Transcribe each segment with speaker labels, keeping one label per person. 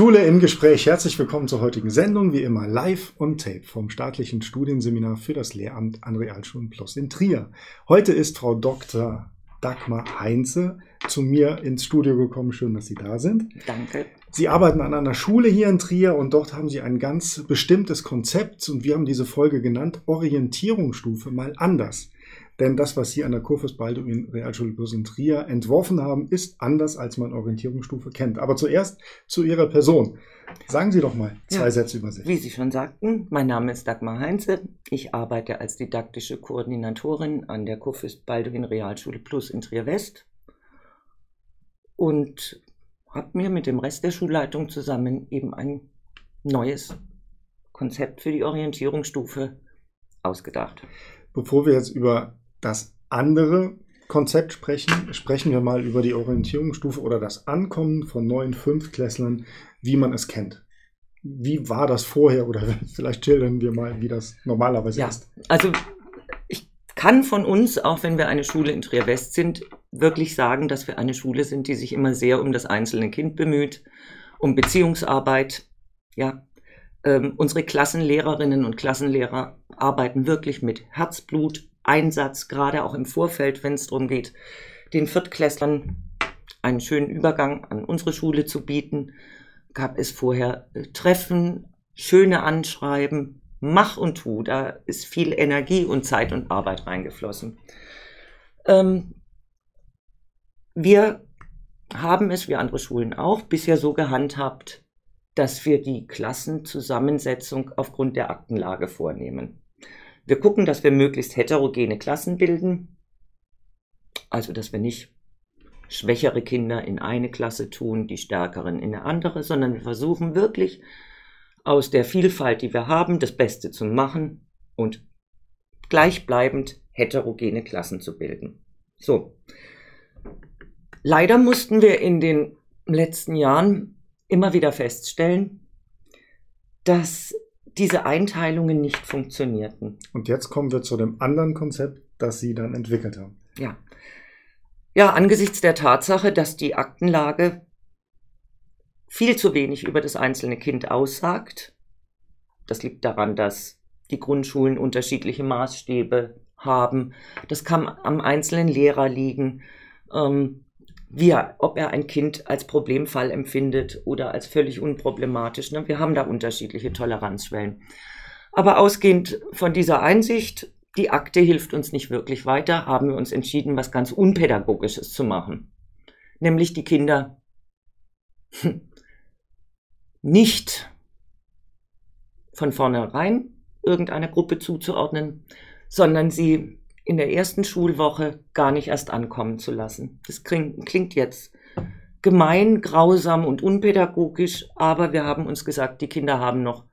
Speaker 1: Schule im Gespräch. Herzlich willkommen zur heutigen Sendung, wie immer live und tape vom staatlichen Studienseminar für das Lehramt an Realschulen Plus in Trier. Heute ist Frau Dr. Dagmar Heinze zu mir ins Studio gekommen. Schön, dass Sie da sind.
Speaker 2: Danke.
Speaker 1: Sie arbeiten an einer Schule hier in Trier und dort haben Sie ein ganz bestimmtes Konzept und wir haben diese Folge genannt Orientierungsstufe mal anders. Denn das, was Sie an der Kurfürst Balduin Realschule Plus in Trier entworfen haben, ist anders, als man Orientierungsstufe kennt. Aber zuerst zu Ihrer Person. Sagen Sie doch mal zwei ja, Sätze über sich.
Speaker 2: Wie Sie schon sagten, mein Name ist Dagmar Heinze. Ich arbeite als didaktische Koordinatorin an der Kurfürst Balduin Realschule Plus in Trier West und habe mir mit dem Rest der Schulleitung zusammen eben ein neues Konzept für die Orientierungsstufe ausgedacht.
Speaker 1: Bevor wir jetzt über das andere Konzept sprechen, sprechen wir mal über die Orientierungsstufe oder das Ankommen von neuen Fünftklässlern, wie man es kennt. Wie war das vorher oder vielleicht schildern wir mal, wie das normalerweise
Speaker 2: ja,
Speaker 1: ist.
Speaker 2: Also ich kann von uns, auch wenn wir eine Schule in Trier West sind, wirklich sagen, dass wir eine Schule sind, die sich immer sehr um das einzelne Kind bemüht, um Beziehungsarbeit. Ja, ähm, unsere Klassenlehrerinnen und Klassenlehrer arbeiten wirklich mit Herzblut, Einsatz, gerade auch im Vorfeld, wenn es darum geht, den Viertklässlern einen schönen Übergang an unsere Schule zu bieten, gab es vorher äh, Treffen, schöne Anschreiben, mach und tu. Da ist viel Energie und Zeit und Arbeit reingeflossen. Ähm, wir haben es, wie andere Schulen auch, bisher so gehandhabt, dass wir die Klassenzusammensetzung aufgrund der Aktenlage vornehmen. Wir gucken, dass wir möglichst heterogene Klassen bilden, also dass wir nicht schwächere Kinder in eine Klasse tun, die stärkeren in eine andere, sondern wir versuchen wirklich aus der Vielfalt, die wir haben, das Beste zu machen und gleichbleibend heterogene Klassen zu bilden. So. Leider mussten wir in den letzten Jahren immer wieder feststellen, dass diese Einteilungen nicht funktionierten.
Speaker 1: Und jetzt kommen wir zu dem anderen Konzept, das Sie dann entwickelt haben.
Speaker 2: Ja. Ja, angesichts der Tatsache, dass die Aktenlage viel zu wenig über das einzelne Kind aussagt. Das liegt daran, dass die Grundschulen unterschiedliche Maßstäbe haben. Das kann am einzelnen Lehrer liegen. Ähm, wie er, ob er ein Kind als Problemfall empfindet oder als völlig unproblematisch. Ne? Wir haben da unterschiedliche Toleranzschwellen. Aber ausgehend von dieser Einsicht, die Akte hilft uns nicht wirklich weiter, haben wir uns entschieden, was ganz Unpädagogisches zu machen. Nämlich die Kinder nicht von vornherein irgendeiner Gruppe zuzuordnen, sondern sie in der ersten Schulwoche gar nicht erst ankommen zu lassen. Das klingt, jetzt gemein, grausam und unpädagogisch, aber wir haben uns gesagt, die Kinder haben noch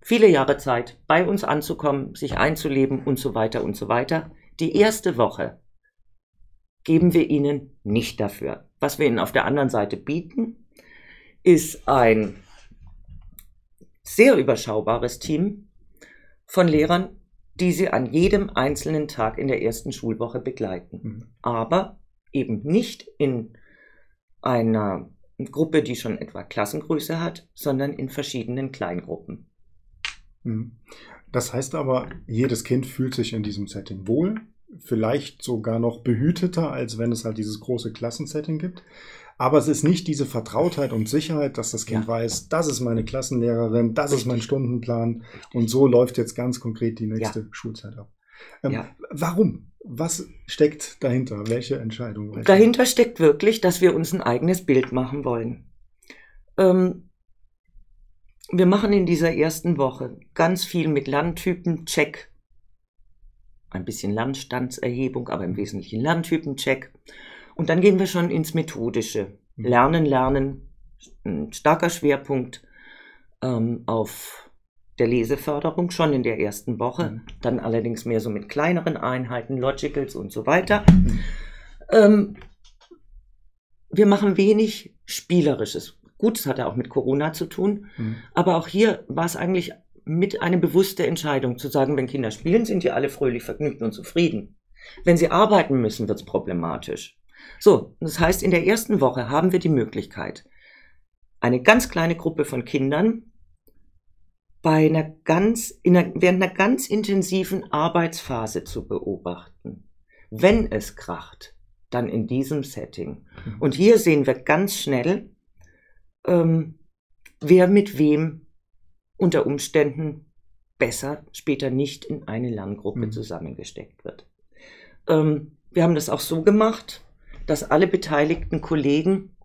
Speaker 2: viele Jahre Zeit, bei uns anzukommen, sich einzuleben und so weiter und so weiter. Die erste Woche geben wir ihnen nicht dafür. Was wir ihnen auf der anderen Seite bieten, ist ein sehr überschaubares Team von Lehrern, die sie an jedem einzelnen Tag in der ersten Schulwoche begleiten. Mhm. Aber eben nicht in einer Gruppe, die schon etwa Klassengröße hat, sondern in verschiedenen Kleingruppen.
Speaker 1: Mhm. Das heißt aber, jedes Kind fühlt sich in diesem Setting wohl, vielleicht sogar noch behüteter, als wenn es halt dieses große Klassensetting gibt. Aber es ist nicht diese Vertrautheit und Sicherheit, dass das Kind ja. weiß, das ist meine Klassenlehrerin, das Richtig. ist mein Stundenplan und so läuft jetzt ganz konkret die nächste ja. Schulzeit ab. Ähm, ja. Warum? Was steckt dahinter? Welche Entscheidung? Welche?
Speaker 2: Dahinter steckt wirklich, dass wir uns ein eigenes Bild machen wollen. Ähm, wir machen in dieser ersten Woche ganz viel mit Landtypen-Check, ein bisschen Landstandserhebung, aber im Wesentlichen Landtypen-Check. Und dann gehen wir schon ins Methodische. Mhm. Lernen, lernen, ein starker Schwerpunkt ähm, auf der Leseförderung schon in der ersten Woche, mhm. dann allerdings mehr so mit kleineren Einheiten, Logicals und so weiter. Mhm. Ähm, wir machen wenig Spielerisches. Gut, das hat ja auch mit Corona zu tun, mhm. aber auch hier war es eigentlich mit eine bewusste Entscheidung zu sagen, wenn Kinder spielen, sind die alle fröhlich, vergnügt und zufrieden. Wenn sie arbeiten müssen, wird es problematisch. So, das heißt, in der ersten Woche haben wir die Möglichkeit, eine ganz kleine Gruppe von Kindern bei einer ganz, in einer, während einer ganz intensiven Arbeitsphase zu beobachten. Wenn es kracht, dann in diesem Setting. Mhm. Und hier sehen wir ganz schnell, ähm, wer mit wem unter Umständen besser später nicht in eine Lerngruppe mhm. zusammengesteckt wird. Ähm, wir haben das auch so gemacht, dass alle beteiligten Kollegen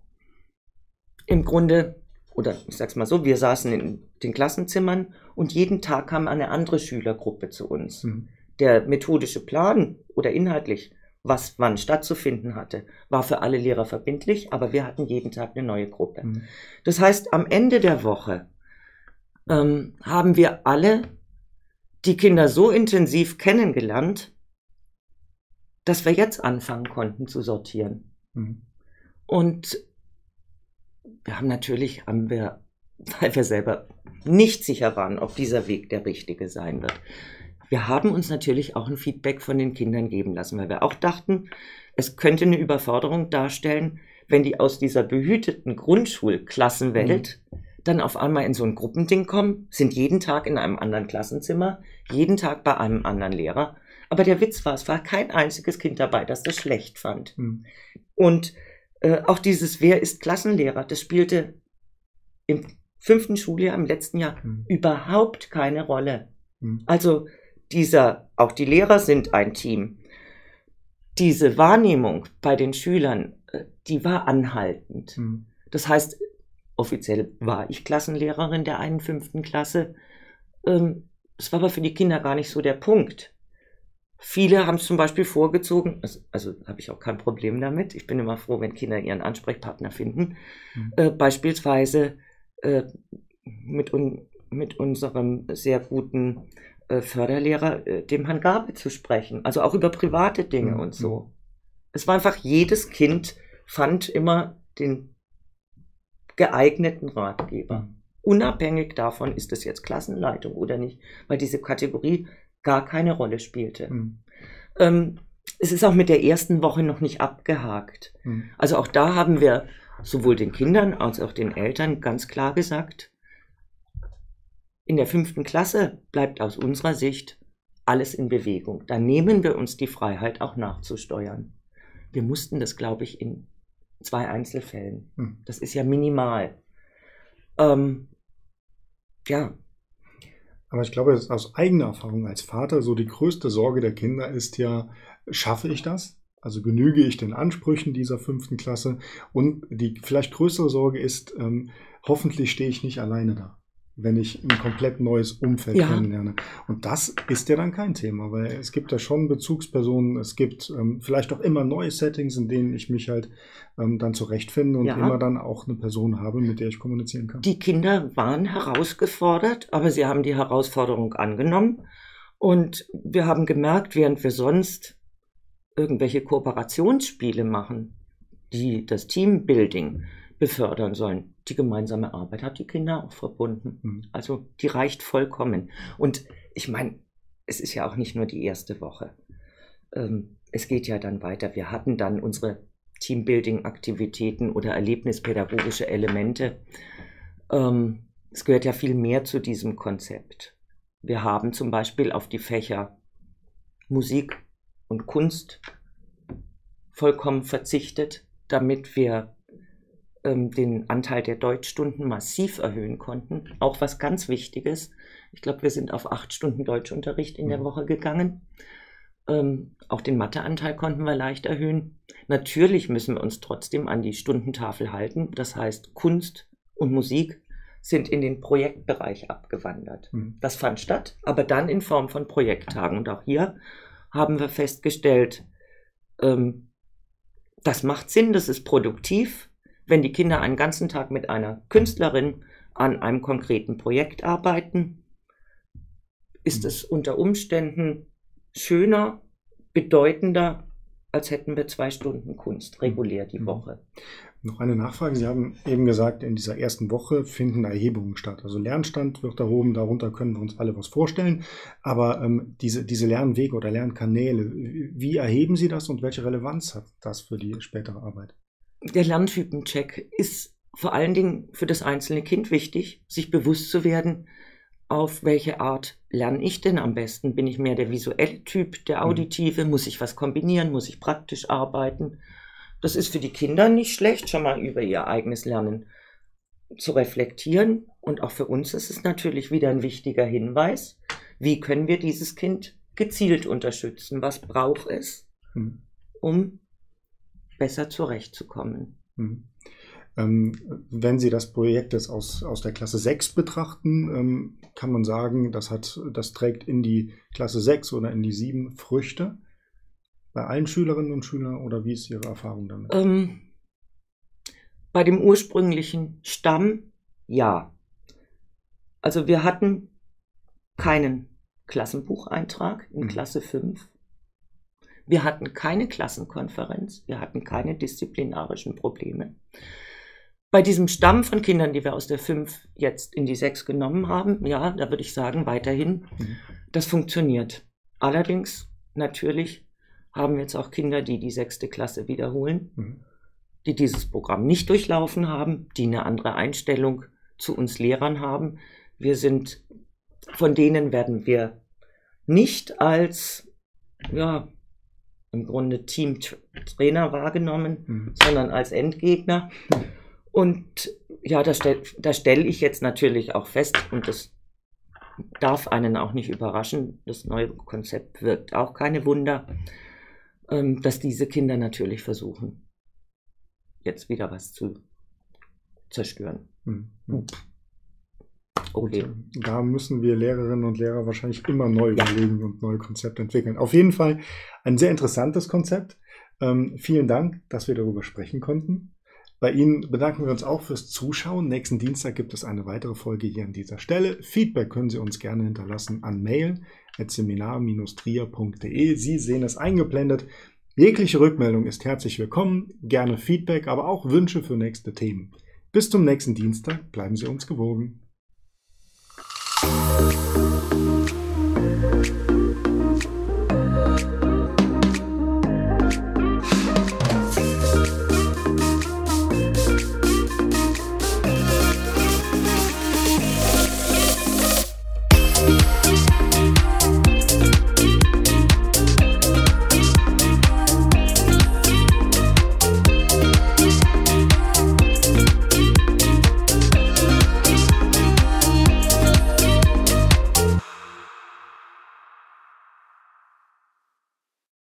Speaker 2: im Grunde, oder ich sag's mal so, wir saßen in den Klassenzimmern und jeden Tag kam eine andere Schülergruppe zu uns. Mhm. Der methodische Plan oder inhaltlich, was wann stattzufinden hatte, war für alle Lehrer verbindlich, aber wir hatten jeden Tag eine neue Gruppe. Mhm. Das heißt, am Ende der Woche ähm, haben wir alle die Kinder so intensiv kennengelernt, dass wir jetzt anfangen konnten zu sortieren. Mhm. Und wir haben natürlich, haben wir, weil wir selber nicht sicher waren, ob dieser Weg der richtige sein wird. Wir haben uns natürlich auch ein Feedback von den Kindern geben lassen, weil wir auch dachten, es könnte eine Überforderung darstellen, wenn die aus dieser behüteten Grundschulklassenwelt mhm. Dann auf einmal in so ein Gruppending kommen, sind jeden Tag in einem anderen Klassenzimmer, jeden Tag bei einem anderen Lehrer aber der Witz war, es war kein einziges Kind dabei, das das schlecht fand. Mhm. Und äh, auch dieses Wer ist Klassenlehrer, das spielte im fünften Schuljahr, im letzten Jahr, mhm. überhaupt keine Rolle. Mhm. Also dieser, auch die Lehrer sind ein Team. Diese Wahrnehmung bei den Schülern, äh, die war anhaltend. Mhm. Das heißt, offiziell war ich Klassenlehrerin der einen fünften Klasse. Ähm, es war aber für die Kinder gar nicht so der Punkt. Viele haben es zum Beispiel vorgezogen, also, also habe ich auch kein Problem damit. Ich bin immer froh, wenn Kinder ihren Ansprechpartner finden. Mhm. Äh, beispielsweise äh, mit, un, mit unserem sehr guten äh, Förderlehrer, äh, dem Herrn Gabe, zu sprechen. Also auch über private Dinge mhm. und so. Es war einfach, jedes Kind fand immer den geeigneten Ratgeber. Unabhängig davon, ist es jetzt Klassenleitung oder nicht, weil diese Kategorie gar keine Rolle spielte. Mhm. Ähm, es ist auch mit der ersten Woche noch nicht abgehakt. Mhm. Also auch da haben wir sowohl den Kindern als auch den Eltern ganz klar gesagt, in der fünften Klasse bleibt aus unserer Sicht alles in Bewegung. Da nehmen wir uns die Freiheit, auch nachzusteuern. Wir mussten das, glaube ich, in zwei Einzelfällen. Mhm. Das ist ja minimal. Ähm, ja,
Speaker 1: aber ich glaube, aus eigener Erfahrung als Vater, so die größte Sorge der Kinder ist ja, schaffe ich das? Also genüge ich den Ansprüchen dieser fünften Klasse? Und die vielleicht größere Sorge ist, ähm, hoffentlich stehe ich nicht alleine da wenn ich ein komplett neues Umfeld ja. kennenlerne. Und das ist ja dann kein Thema, weil es gibt ja schon Bezugspersonen, es gibt ähm, vielleicht auch immer neue Settings, in denen ich mich halt ähm, dann zurechtfinde und ja. immer dann auch eine Person habe, mit der ich kommunizieren kann.
Speaker 2: Die Kinder waren herausgefordert, aber sie haben die Herausforderung angenommen. Und wir haben gemerkt, während wir sonst irgendwelche Kooperationsspiele machen, die das Teambuilding befördern sollen. Die gemeinsame Arbeit hat die Kinder auch verbunden. Mhm. Also die reicht vollkommen. Und ich meine, es ist ja auch nicht nur die erste Woche. Ähm, es geht ja dann weiter. Wir hatten dann unsere Teambuilding-Aktivitäten oder erlebnispädagogische Elemente. Ähm, es gehört ja viel mehr zu diesem Konzept. Wir haben zum Beispiel auf die Fächer Musik und Kunst vollkommen verzichtet, damit wir ähm, den Anteil der Deutschstunden massiv erhöhen konnten. Auch was ganz Wichtiges. Ich glaube, wir sind auf acht Stunden Deutschunterricht in der mhm. Woche gegangen. Ähm, auch den Matheanteil konnten wir leicht erhöhen. Natürlich müssen wir uns trotzdem an die Stundentafel halten. Das heißt, Kunst und Musik sind in den Projektbereich abgewandert. Mhm. Das fand statt, aber dann in Form von Projekttagen. Und auch hier haben wir festgestellt, ähm, das macht Sinn, das ist produktiv wenn die Kinder einen ganzen Tag mit einer Künstlerin an einem konkreten Projekt arbeiten, ist es unter Umständen schöner, bedeutender, als hätten wir zwei Stunden Kunst regulär die mhm. Woche.
Speaker 1: Noch eine Nachfrage. Sie haben eben gesagt, in dieser ersten Woche finden Erhebungen statt. Also Lernstand wird erhoben, darunter können wir uns alle was vorstellen. Aber ähm, diese, diese Lernwege oder Lernkanäle, wie erheben Sie das und welche Relevanz hat das für die spätere Arbeit?
Speaker 2: Der Lerntypencheck ist vor allen Dingen für das einzelne Kind wichtig, sich bewusst zu werden, auf welche Art lerne ich denn am besten? Bin ich mehr der visuelle Typ, der mhm. auditive? Muss ich was kombinieren? Muss ich praktisch arbeiten? Das ist für die Kinder nicht schlecht, schon mal über ihr eigenes Lernen zu reflektieren. Und auch für uns ist es natürlich wieder ein wichtiger Hinweis. Wie können wir dieses Kind gezielt unterstützen? Was braucht es, mhm. um besser zurechtzukommen?
Speaker 1: Mhm. Ähm, wenn Sie das Projekt jetzt aus, aus der Klasse 6 betrachten, ähm, kann man sagen, das, hat, das trägt in die Klasse 6 oder in die 7 Früchte. Bei allen Schülerinnen und Schülern oder wie ist Ihre Erfahrung damit?
Speaker 2: Ähm, bei dem ursprünglichen Stamm ja. Also wir hatten keinen Klassenbucheintrag in mhm. Klasse 5. Wir hatten keine Klassenkonferenz, wir hatten keine disziplinarischen Probleme. Bei diesem Stamm von Kindern, die wir aus der 5 jetzt in die 6 genommen haben, ja, da würde ich sagen, weiterhin, mhm. das funktioniert. Allerdings, natürlich, haben wir jetzt auch Kinder, die die sechste Klasse wiederholen, mhm. die dieses Programm nicht durchlaufen haben, die eine andere Einstellung zu uns Lehrern haben. Wir sind, von denen werden wir nicht als, ja, im Grunde Teamtrainer wahrgenommen, mhm. sondern als Endgegner. Und ja, da stelle stell ich jetzt natürlich auch fest, und das darf einen auch nicht überraschen, das neue Konzept wirkt auch keine Wunder, ähm, dass diese Kinder natürlich versuchen, jetzt wieder was zu zerstören. Mhm.
Speaker 1: Okay. Da müssen wir Lehrerinnen und Lehrer wahrscheinlich immer neu überlegen und neue Konzepte entwickeln. Auf jeden Fall ein sehr interessantes Konzept. Ähm, vielen Dank, dass wir darüber sprechen konnten. Bei Ihnen bedanken wir uns auch fürs Zuschauen. Nächsten Dienstag gibt es eine weitere Folge hier an dieser Stelle. Feedback können Sie uns gerne hinterlassen an mail.seminar-trier.de. Sie sehen es eingeblendet. Jegliche Rückmeldung ist herzlich willkommen. Gerne Feedback, aber auch Wünsche für nächste Themen. Bis zum nächsten Dienstag. Bleiben Sie uns gewogen. Thank you.